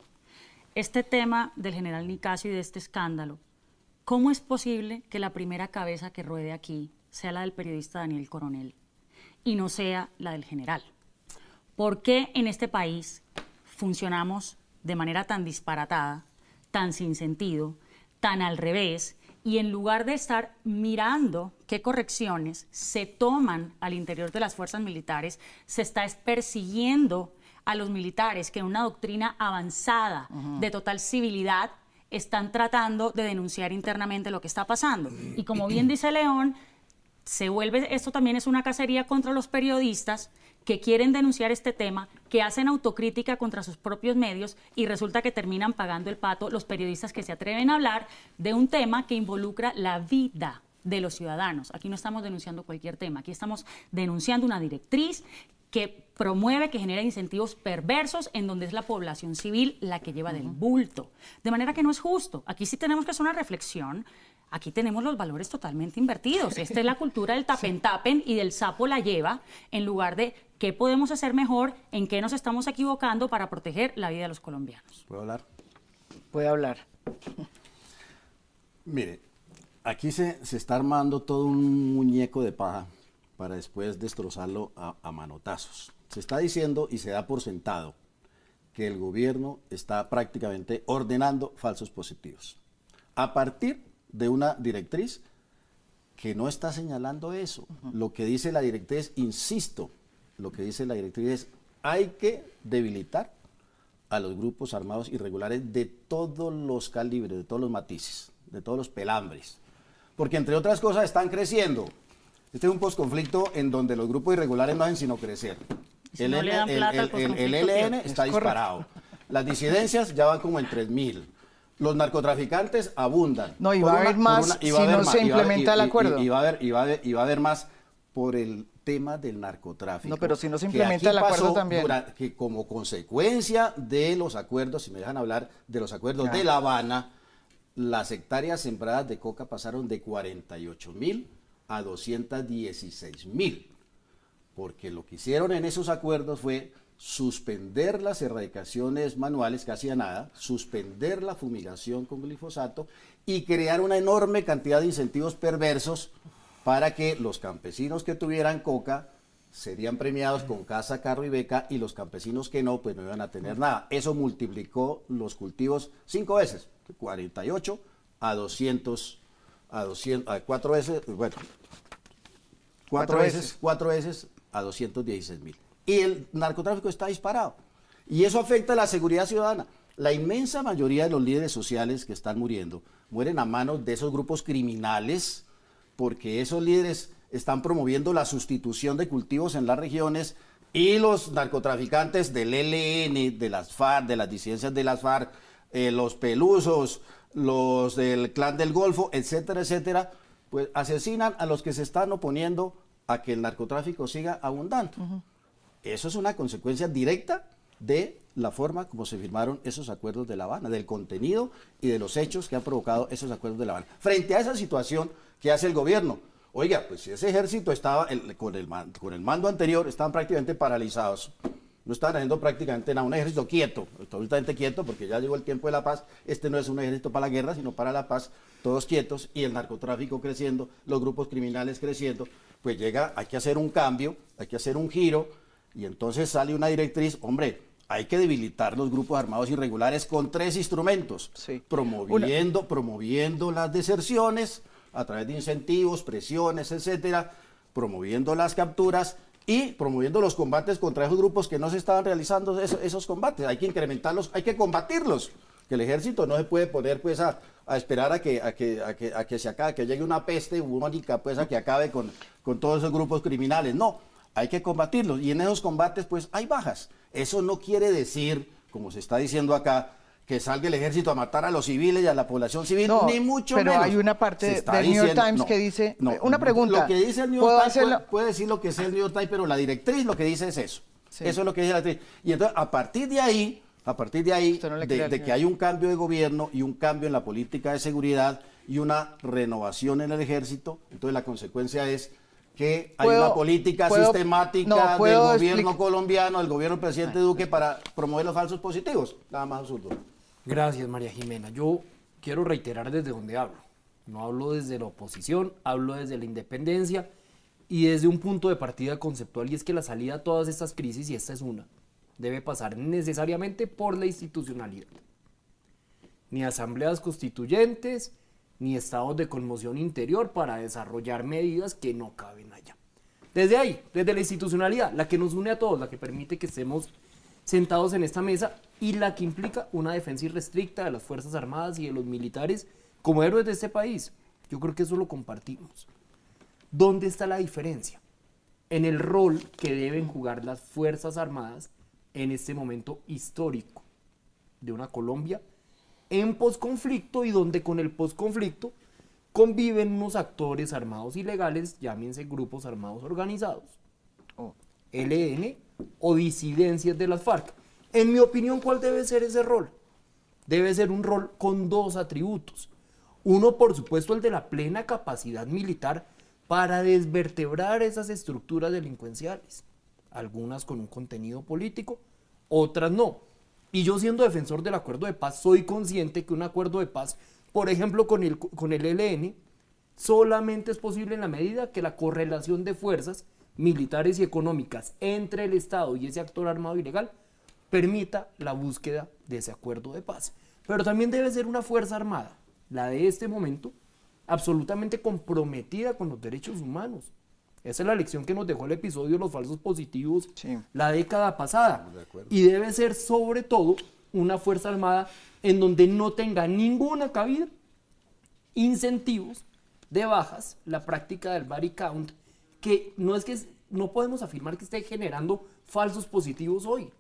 Este tema del general Nicasio y de este escándalo, ¿cómo es posible que la primera cabeza que ruede aquí sea la del periodista Daniel Coronel y no sea la del general? ¿Por qué en este país funcionamos de manera tan disparatada, tan sin sentido, tan al revés? Y en lugar de estar mirando qué correcciones se toman al interior de las fuerzas militares, se está es persiguiendo a los militares que en una doctrina avanzada de total civilidad están tratando de denunciar internamente lo que está pasando. Y como bien dice León, se vuelve, esto también es una cacería contra los periodistas que quieren denunciar este tema, que hacen autocrítica contra sus propios medios y resulta que terminan pagando el pato los periodistas que se atreven a hablar de un tema que involucra la vida de los ciudadanos. Aquí no estamos denunciando cualquier tema, aquí estamos denunciando una directriz que promueve, que genera incentivos perversos en donde es la población civil la que lleva del bulto. De manera que no es justo. Aquí sí tenemos que hacer una reflexión. Aquí tenemos los valores totalmente invertidos. Esta es la cultura del tapen-tapen y del sapo la lleva en lugar de qué podemos hacer mejor, en qué nos estamos equivocando para proteger la vida de los colombianos. ¿Puedo hablar? Puede hablar. Mire, aquí se, se está armando todo un muñeco de paja para después destrozarlo a, a manotazos. Se está diciendo y se da por sentado que el gobierno está prácticamente ordenando falsos positivos. A partir de una directriz que no está señalando eso. Lo que dice la directriz, insisto, lo que dice la directriz es hay que debilitar a los grupos armados irregulares de todos los calibres, de todos los matices, de todos los pelambres. Porque entre otras cosas están creciendo. Este es un posconflicto en donde los grupos irregulares no hacen sino crecer. No el- ELN pierde. está Es disparado. Las disidencias ya van como en 3.000. Los narcotraficantes abundan. No, y va a haber más si haber no más, se implementa el acuerdo. Y, va a haber, y, va a haber, y va a haber más por el tema del narcotráfico. No, pero si no se implementa el acuerdo también. dura- que como consecuencia de los acuerdos, si me dejan hablar de los acuerdos Claro. de La Habana, las hectáreas sembradas de coca pasaron de 48 mil a 216 mil porque lo que hicieron en esos acuerdos fue suspender las erradicaciones manuales, que hacía nada, suspender la fumigación con glifosato y crear una enorme cantidad de incentivos perversos para que los campesinos que tuvieran coca serían premiados con casa, carro y beca y los campesinos que no, pues no iban a tener nada. Eso multiplicó los cultivos cinco veces, de 48 a 200, a 200, a cuatro veces, bueno, cuatro Cuatro veces, veces. cuatro veces a 216 mil. Y el narcotráfico está disparado. Y eso afecta a la seguridad ciudadana. La inmensa mayoría de los líderes sociales que están muriendo mueren a manos de esos grupos criminales porque esos líderes están promoviendo la sustitución de cultivos en las regiones y los narcotraficantes del ELN, de las FARC, de las disidencias de las FARC, eh, los pelusos, los del clan del Golfo, etcétera, etcétera, pues asesinan a los que se están oponiendo a que el narcotráfico siga abundando. Eso es una consecuencia directa de la forma como se firmaron esos acuerdos de La Habana, del contenido y de los hechos que han provocado esos acuerdos de La Habana. Frente a esa situación, ¿qué hace el gobierno? Oiga, pues si ese ejército estaba con, el, con el mando anterior, estaban prácticamente paralizados. No estaban haciendo prácticamente nada, un ejército quieto, absolutamente quieto, porque ya llegó el tiempo de la paz. Este no es un ejército para la guerra, sino para la paz, todos quietos y el narcotráfico creciendo, los grupos criminales creciendo. Pues llega, hay que hacer un cambio, hay que hacer un giro, y entonces sale una directriz, hombre, hay que debilitar los grupos armados irregulares con tres instrumentos, promoviendo, promoviendo las deserciones, a través de incentivos, presiones, etcétera, promoviendo las capturas y promoviendo los combates contra esos grupos que no se estaban realizando esos, combates. Hay que incrementarlos, hay que combatirlos. Que el ejército no se puede poner pues a, esperar a que, a que, a que, a que se acabe, que llegue una peste bubónica pues a que acabe con, con todos esos grupos criminales. No, hay que combatirlos. Y en esos combates pues hay bajas. Eso no quiere decir, como se está diciendo acá, que salga el ejército a matar a los civiles y a la población civil, ni mucho pero menos. Pero hay una parte del New York Times que dice, una pregunta. Lo que dice el New York Times puede, decir lo que es el New York Times, pero la directriz lo que dice es eso. Eso es lo que dice la directriz. Y entonces, a partir de ahí, a partir de ahí, de, que hay un cambio de gobierno y un cambio en la política de seguridad y una renovación en el ejército, entonces la consecuencia es que hay una política sistemática del gobierno colombiano, del gobierno del presidente Duque para promover los falsos positivos. Nada más absurdo. Gracias, María Jimena. Yo quiero reiterar desde donde hablo. No hablo desde la oposición, hablo desde la independencia y desde un punto de partida conceptual y es que la salida a todas estas crisis, y esta es una, debe pasar necesariamente por la institucionalidad. Ni asambleas constituyentes, ni estados de conmoción interior para desarrollar medidas que no caben allá. Desde ahí, desde la institucionalidad, la que nos une a todos, la que permite que estemos sentados en esta mesa y la que implica una defensa irrestricta de las Fuerzas Armadas y de los militares como héroes de este país. Yo creo que eso lo compartimos. ¿Dónde está la diferencia? En el rol que deben jugar las Fuerzas Armadas en este momento histórico de una Colombia en posconflicto y donde con el posconflicto conviven unos actores armados ilegales, llámense grupos armados organizados, o LN o disidencias de las FARC. En mi opinión, ¿cuál debe ser ese rol? Debe ser un rol con dos atributos. Uno, por supuesto, el de la plena capacidad militar para desvertebrar esas estructuras delincuenciales. Algunas con un contenido político, otras no. Y yo siendo defensor del acuerdo de paz, soy consciente que un acuerdo de paz, por ejemplo, con el, con el solamente es posible en la medida que la correlación de fuerzas militares y económicas entre el Estado y ese actor armado ilegal permita la búsqueda de ese acuerdo de paz. Pero también debe ser una fuerza armada, la de este momento, absolutamente comprometida con los derechos humanos. Esa es la lección que nos dejó el episodio de los falsos positivos la década pasada. Y debe ser sobre todo una fuerza armada en donde no tenga ninguna cabida incentivos de bajas, la práctica del body count, que no es que no podemos afirmar que esté generando falsos positivos hoy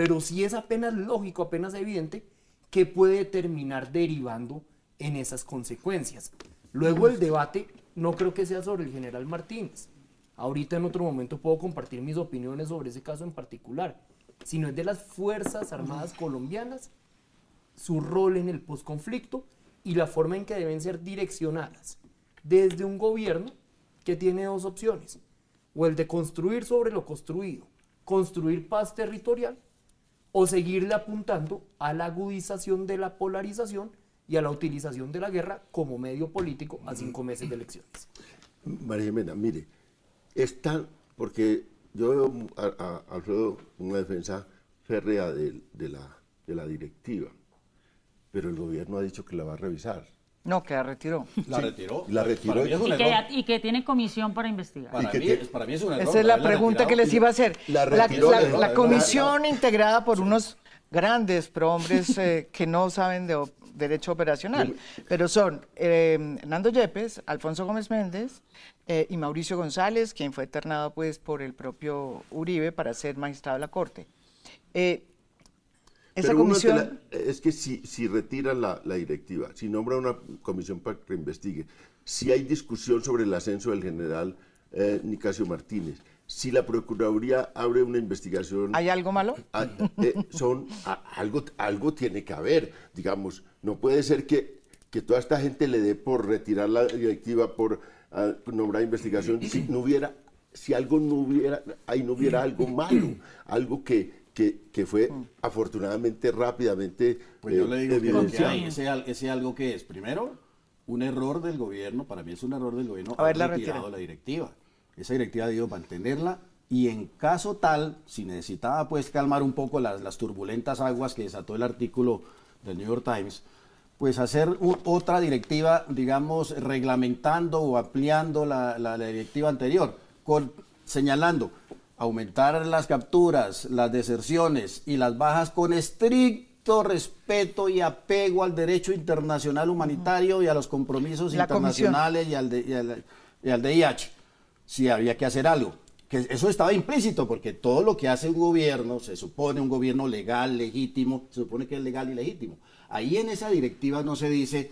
pero sí es apenas lógico, apenas evidente que puede terminar derivando en esas consecuencias. Luego el debate no creo que sea sobre el general Martínez. Ahorita en otro momento puedo compartir mis opiniones sobre ese caso en particular, sino es de las Fuerzas Armadas colombianas, su rol en el posconflicto y la forma en que deben ser direccionadas desde un gobierno que tiene dos opciones, o el de construir sobre lo construido, construir paz territorial, o seguirle apuntando a la agudización de la polarización y a la utilización de la guerra como medio político a cinco meses de elecciones. María Jimena, mire, es porque yo veo a, Alfredo una defensa férrea de, la, de la directiva, pero el gobierno ha dicho que la va a revisar. No, que la retiró. La retiró. La retiró. Y que, tiene comisión para investigar. Para, mí, para mí, es un error. Esa es la pregunta que les iba a hacer. La, comisión integrada por unos grandes prohombres eh, que no saben de derecho operacional, pero son eh, Hernando Yepes, Alfonso Gómez Méndez eh, y Mauricio González, quien fue eternado pues por el propio Uribe para ser magistrado de la Corte. Eh, esa comisión... es que si, si retira la, directiva, si nombra una comisión para que investigue, si hay discusión sobre el ascenso del general eh, Nicasio Martínez, si la Procuraduría abre una investigación... ¿Hay algo malo? a- eh, son, a- algo, algo tiene que haber, digamos. No puede ser que, que toda esta gente le dé por retirar la directiva, por ah, nombrar investigación, si no hubiera, si algo no hubiera, ahí no hubiera algo malo, algo que, que, que fue afortunadamente rápidamente Pues yo eh, le digo que hay, ese, al- ese algo que es, primero, un error del gobierno, para mí es un error del gobierno haber retirado retira. la directiva. Esa directiva debió mantenerla y en caso tal, si necesitaba pues calmar un poco las, las turbulentas aguas que desató el artículo del New York Times, pues hacer otra directiva, digamos, reglamentando o ampliando la, la- la directiva anterior, con, señalando aumentar las capturas, las deserciones y las bajas con estricto respeto y apego al derecho internacional humanitario y a los compromisos La internacionales y al, de, y, al, y al DIH, si había que hacer algo. Que eso estaba implícito, porque todo lo que hace un gobierno, se supone un gobierno legal, legítimo, se supone que es legal y legítimo. Ahí en esa directiva no se dice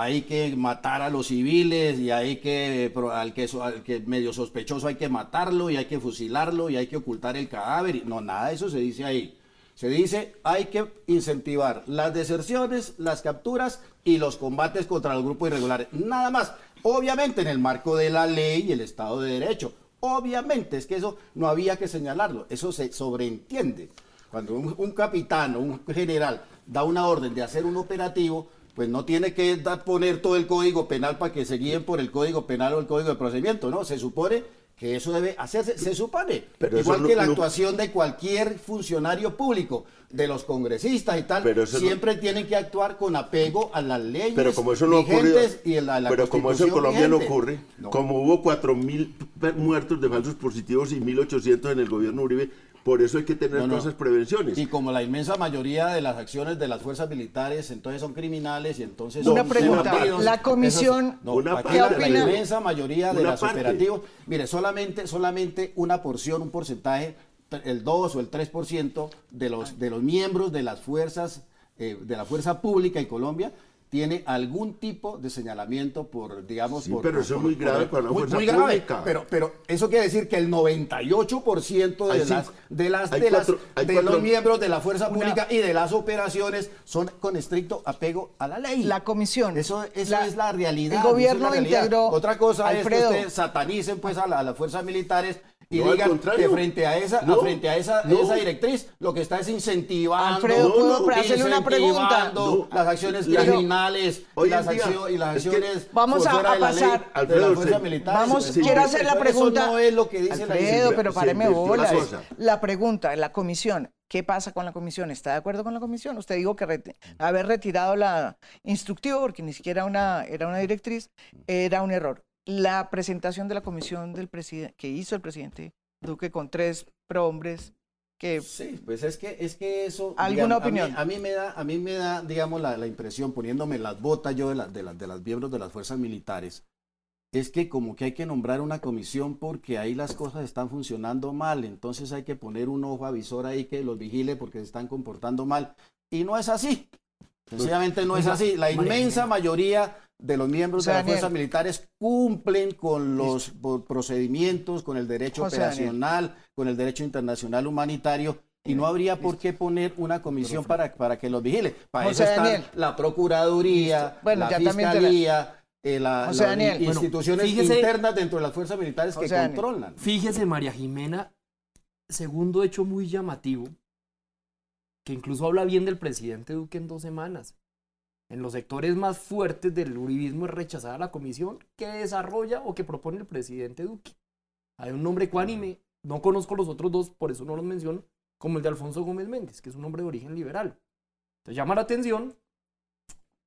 hay que matar a los civiles y hay que al que, al que medio sospechoso hay que matarlo y hay que fusilarlo y hay que ocultar el cadáver. No, nada de eso se dice ahí. Se dice hay que incentivar las deserciones, las capturas y los combates contra los grupos irregulares. Nada más. Obviamente en el marco de la ley y el Estado de Derecho. Obviamente, es que eso no había que señalarlo. Eso se sobreentiende. Cuando un, un capitán o un general da una orden de hacer un operativo, pues no tiene que dar- poner todo el código penal para que se guíen por el código penal o el código de procedimiento, ¿no? Se supone que eso debe hacerse, se supone. Pero Igual no- que la no- actuación de cualquier funcionario público, de los congresistas y tal, Pero no- siempre tienen que actuar con apego a las leyes Pero como eso no ocurrió, y a la, la pero como eso en Colombia no ocurre, como hubo 4.000 pe- muertos de falsos positivos y 1.800 en el gobierno Uribe, por eso hay que tener No, no. todas esas prevenciones. Y como la inmensa mayoría de las acciones de las fuerzas militares entonces son criminales y entonces Una son pregunta, la comisión, esos- no, Una aquí parte. la, inmensa mayoría de parte. operativos, mire, solamente, solamente una porción, un porcentaje, el 2 o el 3% de los, de los miembros de las fuerzas, eh, de la fuerza pública en Colombia tiene algún tipo de señalamiento por, digamos, Sí, por... pero por- eso es por- muy grave para una muy- fuerza muy grave, pública. pero, pero eso quiere decir que el 98% de Hay las, cinco- de las, hay de las- cuatro- hay de cuatro- los miembros de la fuerza pública y de las operaciones son con estricto apego a la ley. La comisión. Eso, eso La- es la realidad. el es gobierno la realidad. integró- Otra cosa Alfredo. es que ustedes satanicen pues a, la- a las fuerzas militares y No, digan que frente a esa, a No, frente a esa, no. esa directriz lo que está es incentivando, Alfredo, No, ¿puedo no, hacerle una pregunta? las acciones criminales y las, día, accio- y las es que- acciones Vamos por a- de la ley pasar. de Alfredo, fuerzas sí. militares. Vamos, Sí, quiero sí, hacer la Eso pregunta. no es lo que dice la Alfredo, ley. pero páreme bolas. La pregunta, la comisión. ¿Qué pasa con la comisión? ¿Está de acuerdo con la comisión? Usted dijo que reti- haber retirado la instructivo, porque ni siquiera una, era una directriz, era un error. La presentación de la comisión del presidente que hizo el presidente Duque con tres prohombres que Sí, pues es que, es que eso... ¿Alguna digamos, a mí- opinión? A mí, me da, a mí me da, digamos, la, la impresión, poniéndome las botas yo de, la- de, las de las miembros de las fuerzas militares, es que como que hay que nombrar una comisión porque ahí las cosas están funcionando mal, entonces hay que poner un ojo avisor ahí que los vigile porque se están comportando mal. Y no es así. Sencillamente no es Oiga, así. La inmensa mayoría de los miembros José de las Daniel. fuerzas militares cumplen con los procedimientos, con el derecho José Daniel. operacional, con el derecho internacional humanitario. Y no habría por qué poner una comisión para, para que los vigile. Para José eso están Daniel. la Procuraduría. Bueno, la Fiscalía, eh, las instituciones Bueno, fíjese- internas dentro de las fuerzas militares que controlan. Fíjese, María Jimena, segundo hecho muy llamativo, que incluso habla bien del presidente Duque en dos semanas. En los sectores más fuertes del uribismo es rechazada la comisión que desarrolla o que propone el presidente Duque. Hay un nombre ecuánime, no conozco los otros dos, por eso no los menciono, como el de Alfonso Gómez Méndez, que es un hombre de origen liberal. Entonces llama la atención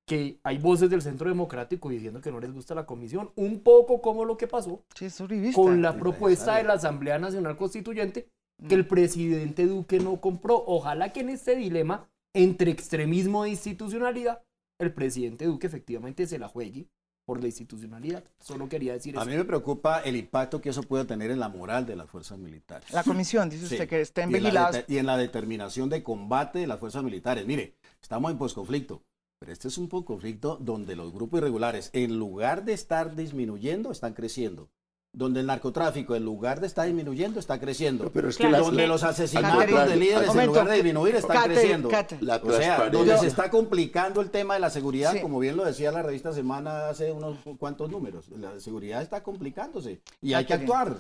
que hay voces del Centro Democrático diciendo que no les gusta la comisión, un poco como lo que pasó sí, con la propuesta de la Asamblea Nacional Constituyente que el presidente Duque no compró. Ojalá que en este dilema entre extremismo e institucionalidad, el presidente Duque efectivamente se la juegue por la institucionalidad. Solo quería decir A eso. mí me preocupa el impacto que eso puede tener en la moral de las fuerzas militares. La comisión, dice Sí. usted, que estén vigiladas. y en la determinación de combate de las fuerzas militares. Mire, estamos en posconflicto, pero este es un posconflicto donde los grupos irregulares, en lugar de estar disminuyendo, están creciendo. Donde el narcotráfico, en lugar de estar disminuyendo, está creciendo. Pero es que Claro, las- donde que- los asesinatos de líderes, en lugar de disminuir, están Cate, creciendo. Cate. La O sea, donde se está complicando el tema de la seguridad, Sí. como bien lo decía la revista Semana hace unos cuantos números, la seguridad está complicándose y hay que actuar.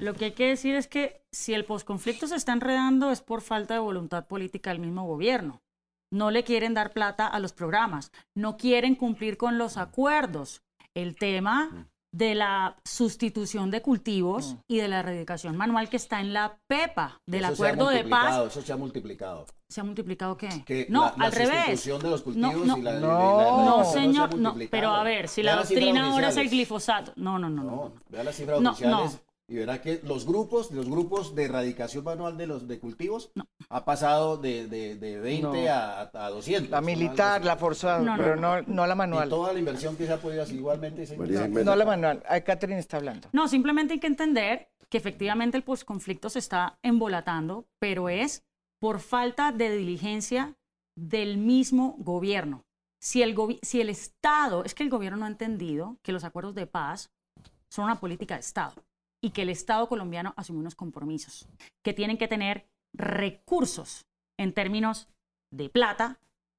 Lo que hay que decir es que si el posconflicto se está enredando es por falta de voluntad política del mismo gobierno. No le quieren dar plata a los programas, no quieren cumplir con los acuerdos. El tema de la sustitución de cultivos y de la erradicación manual que está en la PEPA, del Eso acuerdo de paz. Eso se ha multiplicado. ¿Se ha multiplicado qué? Que no, la, la al revés. sustitución de los cultivos No, no, y la, No. no, señor, no, pero a ver, si Vea la doctrina ahora es el glifosato. No, no, no, no. No, no. vea las cifras No, oficiales no. Y verá que los grupos, los grupos de erradicación manual de los de cultivos ha pasado de, de, de 20 No. a, a 200. La ¿no? militar, la No, no, pero no. no, no la Y manual. toda la inversión que se ha podido hacer igualmente se no. No la manual. Ay, Catherine está hablando. No, simplemente hay que entender que efectivamente el posconflicto se está embolatando, pero es por falta de diligencia del mismo gobierno. Si el, gobi- si el Estado, es que el gobierno no ha entendido que los acuerdos de paz son una política de Estado y que el Estado colombiano asume unos compromisos, que tienen que tener recursos en términos de plata,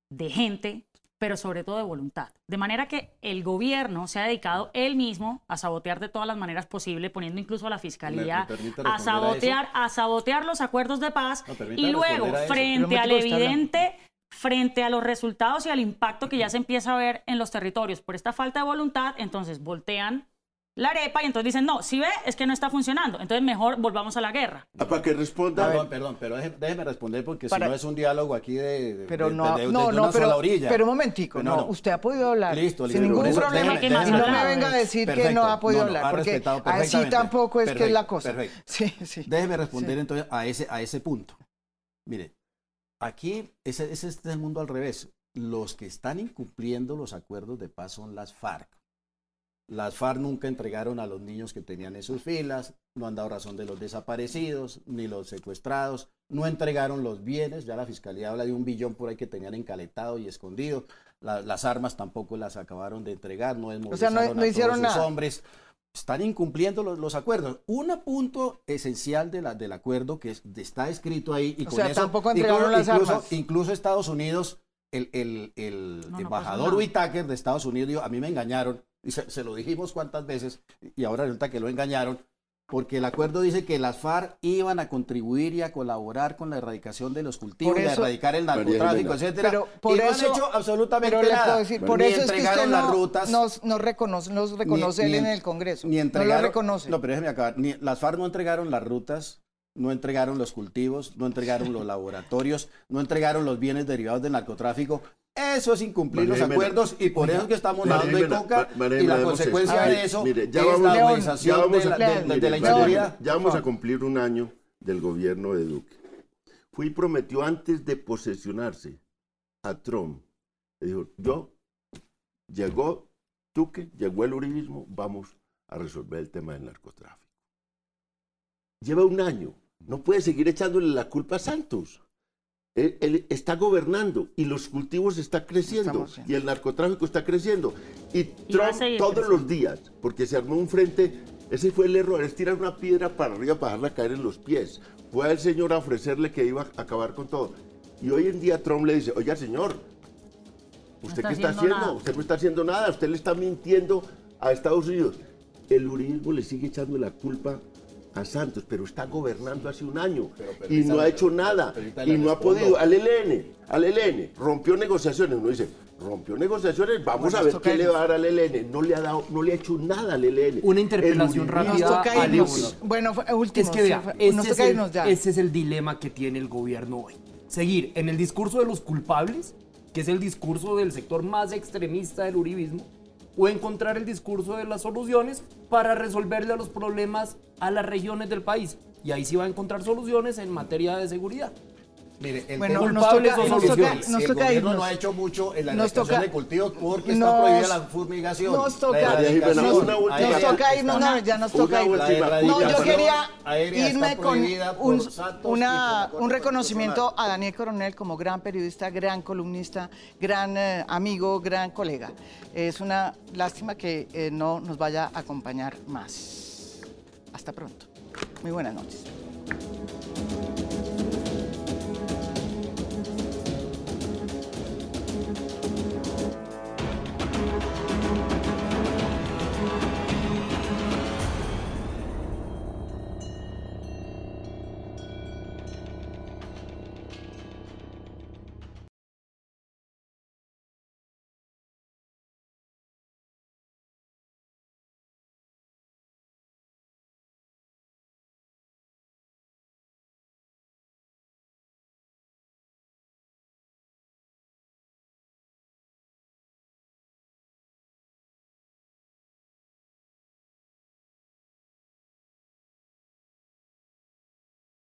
de gente, pero sobre todo de voluntad. De manera que el gobierno se ha dedicado él mismo a sabotear de todas las maneras posibles, poniendo incluso a la fiscalía ¿Me permite a sabotear, a sabotear los acuerdos de paz y luego frente al evidente frente a los resultados y al impacto que ya se empieza a ver en los territorios por esta falta de voluntad, entonces voltean la arepa y entonces dicen, no, si ve, es que no está funcionando, entonces mejor volvamos a la guerra. ah, para que responda. Perdón, perdón, pero déjeme, déjeme responder porque Para- si no es un diálogo aquí de, de- Pero de- no, de- de no, una no, pero, sola orilla. pero un momentico, Pero no, usted ha podido hablar Listo, sin ningún eso problema. déjeme- y no me venga a decir que no ha podido No, no, hablar, ha porque así tampoco es que es la cosa. perfecto. Sí, sí. Déjeme responder entonces a ese, a ese punto. Mire, aquí ese, ese es el mundo al revés. Los que están incumpliendo los acuerdos de paz son las FARC. Las FARC nunca entregaron a los niños que tenían en sus filas, no han dado razón de los desaparecidos, ni los secuestrados, no entregaron los bienes, ya la fiscalía habla de un billón por ahí que tenían encaletado y escondido, La- las armas tampoco las acabaron de entregar, no O sea, no- a todos hicieron sus nada. hombres, están incumpliendo los, los acuerdos. Un punto esencial de la, del acuerdo que es- está escrito ahí y O con sea, eso tampoco entregaron incluso, las incluso, armas. incluso Estados Unidos, el, el- el No, no embajador. Whitaker de Estados Unidos dijo, a mí me engañaron, y se, se lo dijimos cuántas veces, y ahora resulta que lo engañaron, porque el acuerdo dice que las FARC iban a contribuir y a colaborar con la erradicación de los cultivos, Por y a eso- erradicar el narcotráfico, etcétera. Pero por y no eso- han hecho absolutamente Pero nada. puedo decir, por Ni eso es que usted entregaron las no, rutas, nos reconoce, reconoce ni- él en el Congreso. ni no entregaron, lo reconoce. No, pero déjeme acabar. Ni- las FARC no entregaron las rutas, no entregaron los cultivos, no entregaron los laboratorios, no entregaron los bienes derivados del narcotráfico. Eso es incumplir María los Jimena, acuerdos y por eso es que estamos María hablando de Jimena, coca Ma- María y la consecuencia de eso Mire, ya es vamos- la organización de la, de- de inseguridad. Ya vamos a cumplir un año del gobierno de Duque. Fue y prometió antes de posesionarse a Trump. Le dijo, yo, llegó Duque, llegó el uribismo, vamos a resolver el tema del narcotráfico. Lleva un año, no puede seguir echándole la culpa a Santos. Él, él está gobernando y los cultivos están creciendo y el narcotráfico está creciendo. Y Trump todos creciendo. los días, porque se armó un frente, ese fue el error, es tirar una piedra para arriba para dejarla caer en los pies. Fue al señor a ofrecerle que iba a acabar con todo. Y hoy en día Trump le dice, oiga señor, ¿usted está qué está haciendo haciendo? nada". Usted no está haciendo nada, usted le está mintiendo a Estados Unidos. El uribismo le sigue echando la culpa a Santos, pero está gobernando hace un año y no ha hecho nada y no ha podido. Al ELN, al ELN, rompió negociaciones. Uno dice, rompió negociaciones, vamos Bueno, a ver qué le va a dar al ELN. No le ha dado, no le ha hecho nada al ELN. Una El interpelación rápida a. Bueno, último. Es que vea, ese es, el, ese es el dilema que tiene el gobierno hoy. Seguir en el discurso de los culpables, que es el discurso del sector más extremista del uribismo, o encontrar el discurso de las soluciones para resolverle los problemas a las regiones del país. Y ahí sí va a encontrar soluciones en materia de seguridad. Mire, el Bueno, tema- nos toca, o nos toca, nos el gobierno irnos. no ha hecho mucho en la Nos toca- de cultivos porque está nos- prohibida la fumigación. nos toca- La aérea Nos toca está- irnos, no, ya nos toca irnos. No, yo quería irme está con un, una, un reconocimiento a Daniel Coronel como gran periodista, gran columnista, gran eh, amigo, gran colega. Es una lástima que eh, no nos vaya a acompañar más. Hasta pronto. Muy buenas noches.